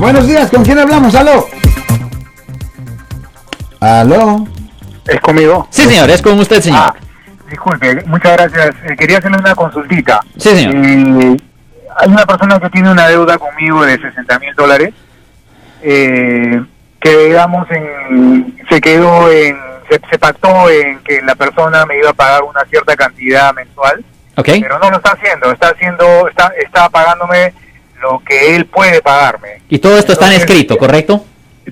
Buenos días, ¿con quién hablamos? ¿Aló? ¿Aló? ¿Es conmigo? Sí, señor, es con usted, señor. Ah, disculpe, muchas gracias. Eh, quería hacerle una consultita. Sí, señor. Eh, hay una persona que tiene una deuda conmigo de 60 mil dólares, eh, que digamos en, se quedó en, se, se pactó en que la persona me iba a pagar una cierta cantidad mensual, ok. pero no lo está haciendo, está haciendo, está, está pagándome lo que él puede pagarme. Y todo esto está en escrito, ¿correcto?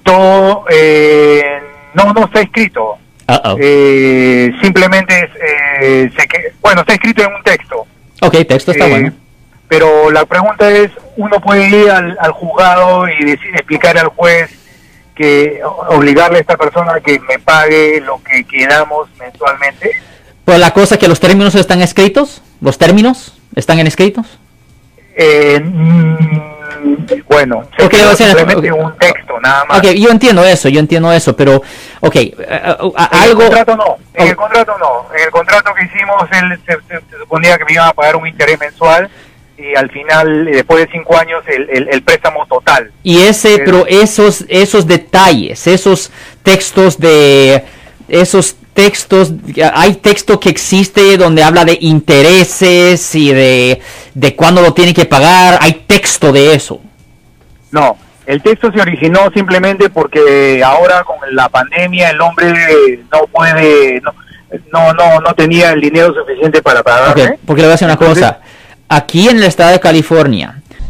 Todo, eh, no, no está escrito. Uh-oh. Eh, simplemente es, eh, se que, bueno, está escrito en un texto. ok, texto está Eh, bueno. Pero la pregunta es, uno puede ir al, al juzgado y decir, explicarle al juez que obligarle a esta persona a que me pague lo que quedamos mensualmente. Pues la cosa es que los términos están escritos, los términos están en escritos. Eh, mm, bueno, se o sea, simplemente ok. un texto nada más. Ok, yo entiendo eso, yo entiendo eso, pero, ok, eh, eh, En algo... el contrato no, en Oh. el contrato no. En el contrato que hicimos, él se, se- se suponía que me iban a pagar un interés mensual y al final, después de cinco años, el, el, el préstamo total. Y ese, Pero- pero esos, esos detalles, esos textos de, esos textos, hay texto que existe donde habla de intereses y de, de cuándo lo tiene que pagar, hay texto de eso. No, el texto se originó simplemente porque ahora con la pandemia el hombre no puede, no, no, no, no tenía el dinero suficiente para Ok, pagarme. porque le voy a decir una Entonces- cosa, aquí en el estado de California,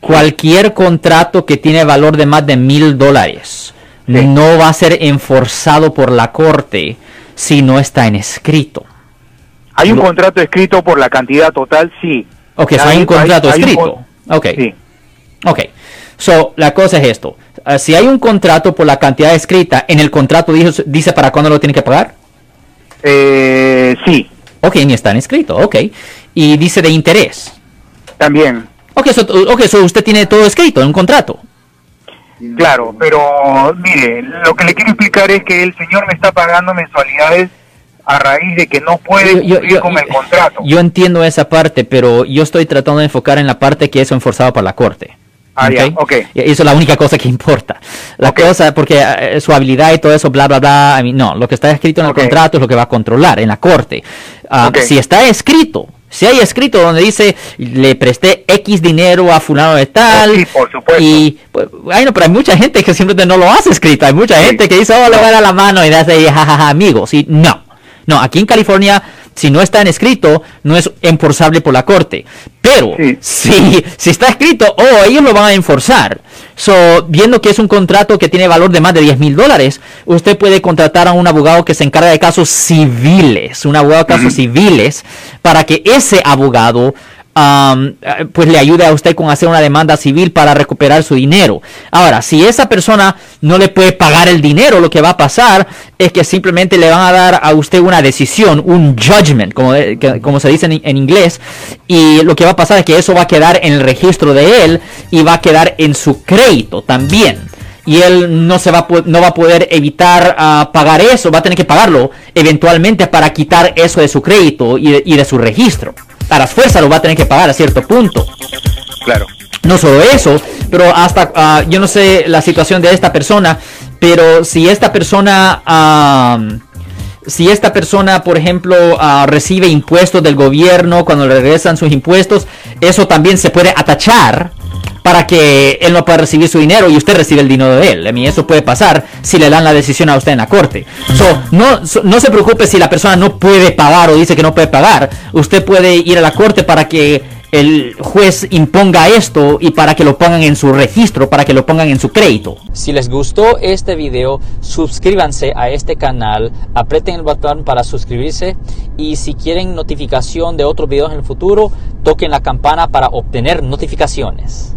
Cualquier contrato que tiene valor de más de mil dólares Sí. no va a ser enforzado por la corte si no está en escrito. Hay un Lo- contrato escrito por la cantidad total, sí. Ok, so hay un contrato hay un escrito. con- Ok. Sí. Ok. So, la cosa es esto. Ah, si hay un contrato por la cantidad escrita, en el contrato dice, dice para cuándo lo tiene que pagar. Eh, sí, Ok, ni está en escrito. Ok. Y dice de interés. También. Ok, so, okay, so usted tiene todo escrito en un contrato. Claro, pero mire, lo que le quiero explicar es que el señor me está pagando mensualidades a raíz de que no puede Yo- cumplir yo- con yo- el contrato. Yo entiendo esa parte, pero yo estoy tratando de enfocar en la parte que es enforzado por la corte. Ah, ya, ok. Y Eso es la única cosa que importa. La cosa, porque eh, su habilidad y todo eso, bla, bla, bla, no, lo que está escrito en el contrato es lo que va a controlar en la corte. Ok. Si está escrito, si hay escrito donde dice, le presté X dinero a fulano de tal. Sí, por supuesto. Y, pues, ay, no, pero hay mucha gente que simplemente no lo hace escrito. Hay mucha Sí. gente que dice, oh, le voy a dar la mano y hace, jajaja, amigos. Y no. No, aquí en California, si no está en escrito, no es enforzable por la corte. Pero Sí. si, si está escrito, oh, ellos lo van a enforzar. So, viendo que es un contrato que tiene valor de más de 10 mil dólares, usted puede contratar a un abogado que se encarga de casos civiles, un abogado de casos civiles, para que ese abogado pues le ayude a usted con hacer una demanda civil para recuperar su dinero. Ahora, si esa persona no le puede pagar el dinero, lo que va a pasar es que simplemente le van a dar a usted una decisión, un judgment, como, se dice en, inglés, y lo que va a pasar es que eso va a quedar en el registro de él y va a quedar en su crédito también. Y él no se va a, no va a poder evitar ah, pagar eso, va a tener que pagarlo eventualmente para quitar eso de su crédito y de su registro. A las fuerzas lo va a tener que pagar a cierto punto. Claro. No solo eso, pero hasta, ah, yo no sé la situación de esta persona, pero si esta persona, si esta persona, por ejemplo, ah, recibe impuestos del gobierno cuando le regresan sus impuestos, eso también se puede atachar para que él no pueda recibir su dinero y usted recibe el dinero de él. A mí eso puede pasar si le dan la decisión a usted en la corte. So, no, so- no se preocupe si la persona no puede pagar o dice que no puede pagar. Usted puede ir a la corte para que el juez imponga esto y para que lo pongan en su registro, para que lo pongan en su crédito. Si les gustó este video, suscríbanse a este canal, aprieten el botón para suscribirse y si quieren notificación de otros videos en el futuro, toquen la campana para obtener notificaciones.